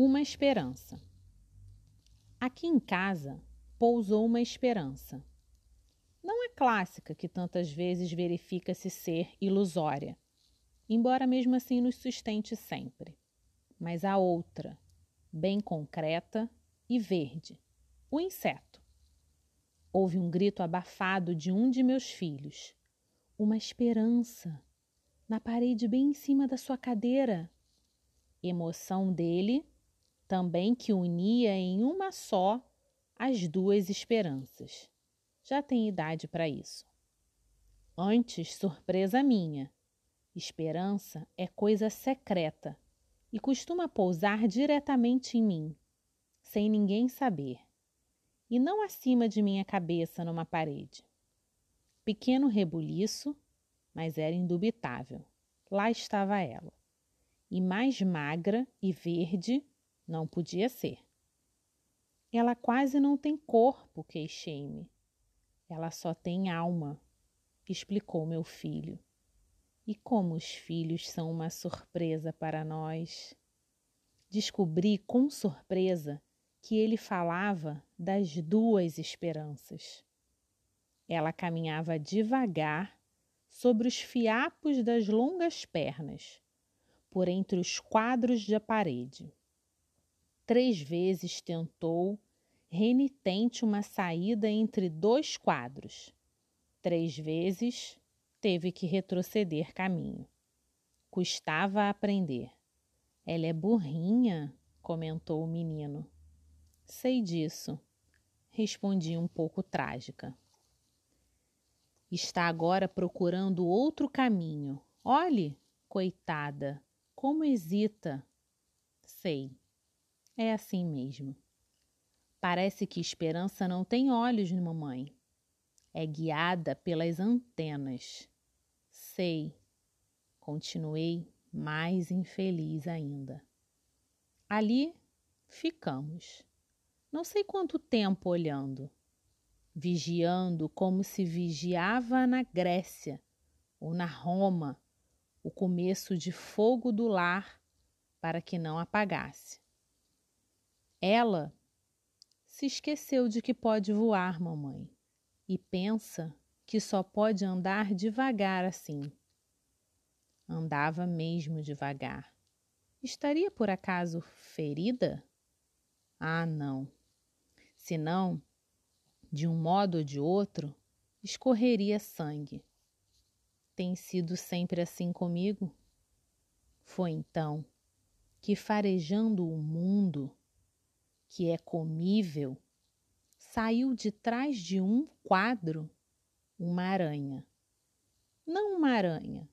Uma esperança. Aqui em casa pousou uma esperança. Não a clássica que tantas vezes verifica-se ser ilusória, embora mesmo assim nos sustente sempre, mas a outra, bem concreta e verde, o inseto. Houve um grito abafado de um de meus filhos. Uma esperança na parede bem em cima da sua cadeira. Emoção dele, também que unia em uma só as duas esperanças. Já tem idade para isso. Antes, surpresa minha. Esperança é coisa secreta e costuma pousar diretamente em mim, sem ninguém saber, e não acima de minha cabeça numa parede. Pequeno rebuliço, mas era indubitável. Lá estava ela. E mais magra e verde não podia ser. Ela quase não tem corpo, queixei-me. Ela só tem alma, explicou meu filho. E como os filhos são uma surpresa para nós. Descobri com surpresa que ele falava das duas esperanças. Ela caminhava devagar sobre os fiapos das longas pernas, por entre os quadros da parede. Três vezes tentou, renitente, uma saída entre dois quadros. Três vezes teve que retroceder caminho. Custava aprender. Ela é burrinha, comentou o menino. Sei disso, respondi um pouco trágica. Está agora procurando outro caminho. Olhe, coitada, como hesita. Sei, é assim mesmo. Parece que esperança não tem olhos, mamãe. É guiada pelas antenas. Sei. Continuei mais infeliz ainda. Ali ficamos. Não sei quanto tempo olhando vigiando como se vigiava na Grécia ou na Roma o começo de fogo do lar para que não apagasse. Ela se esqueceu de que pode voar, mamãe, e pensa que só pode andar devagar assim. Andava mesmo devagar. Estaria por acaso ferida? Ah, não. Senão, de um modo ou de outro, escorreria sangue. Tem sido sempre assim comigo? Foi então que, farejando o mundo, que é comível, saiu de trás de um quadro uma aranha. Não uma aranha,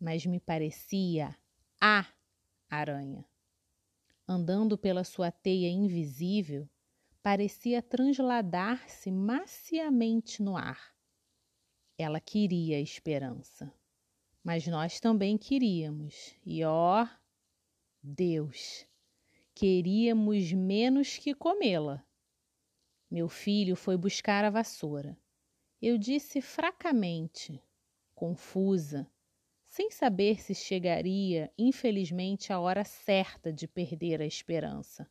mas me parecia a aranha. Andando pela sua teia invisível, parecia transladar-se maciamente no ar. Ela queria a esperança, mas nós também queríamos, e ó, Deus, queríamos menos que comê-la. Meu filho foi buscar a vassoura. Eu disse fracamente, confusa, sem saber se chegaria, infelizmente, a hora certa de perder a esperança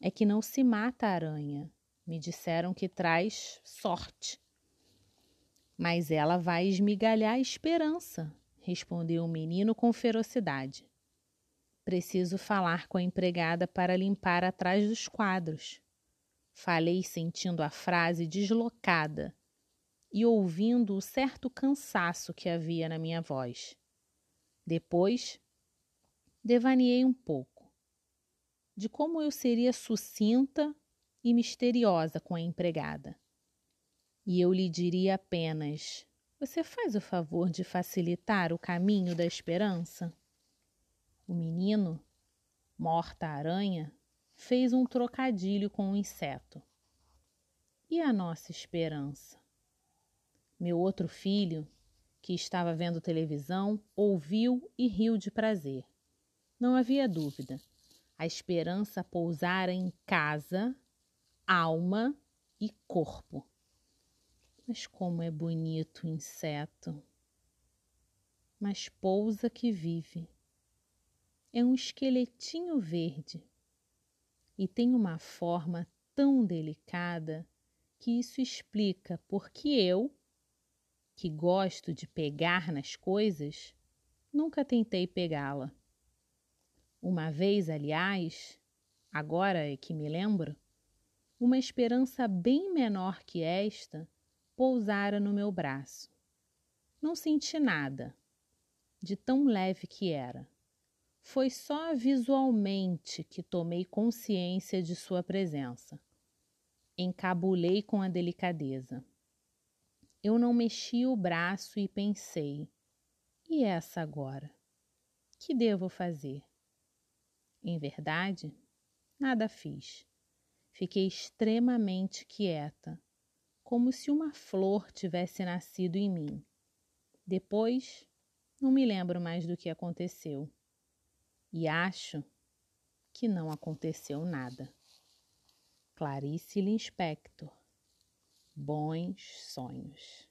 é que não se mata a aranha. Me disseram que traz sorte. Mas ela vai esmigalhar a esperança, respondeu o menino com ferocidade. Preciso falar com a empregada para limpar atrás dos quadros. Falei sentindo a frase deslocada e ouvindo o certo cansaço que havia na minha voz. Depois, devaneei um pouco de como eu seria sucinta e misteriosa com a empregada. E eu lhe diria apenas: Você faz o favor de facilitar o caminho da esperança? O menino, morta aranha, fez um trocadilho com o inseto. E a nossa esperança? Meu outro filho, que estava vendo televisão, ouviu e riu de prazer. Não havia dúvida a esperança pousara em casa, alma e corpo. Mas como é bonito o inseto! Mas pousa que vive. É um esqueletinho verde e tem uma forma tão delicada que isso explica porque eu, que gosto de pegar nas coisas, nunca tentei pegá-la. Uma vez, aliás, agora é que me lembro, uma esperança bem menor que esta pousara no meu braço. Não senti nada, de tão leve que era. Foi só visualmente que tomei consciência de sua presença. Encabulei com a delicadeza. Eu não mexi o braço e pensei: e essa agora? Que devo fazer? Em verdade, nada fiz. Fiquei extremamente quieta, como se uma flor tivesse nascido em mim. Depois, não me lembro mais do que aconteceu. E acho que não aconteceu nada. Clarice Lispector. Bons sonhos.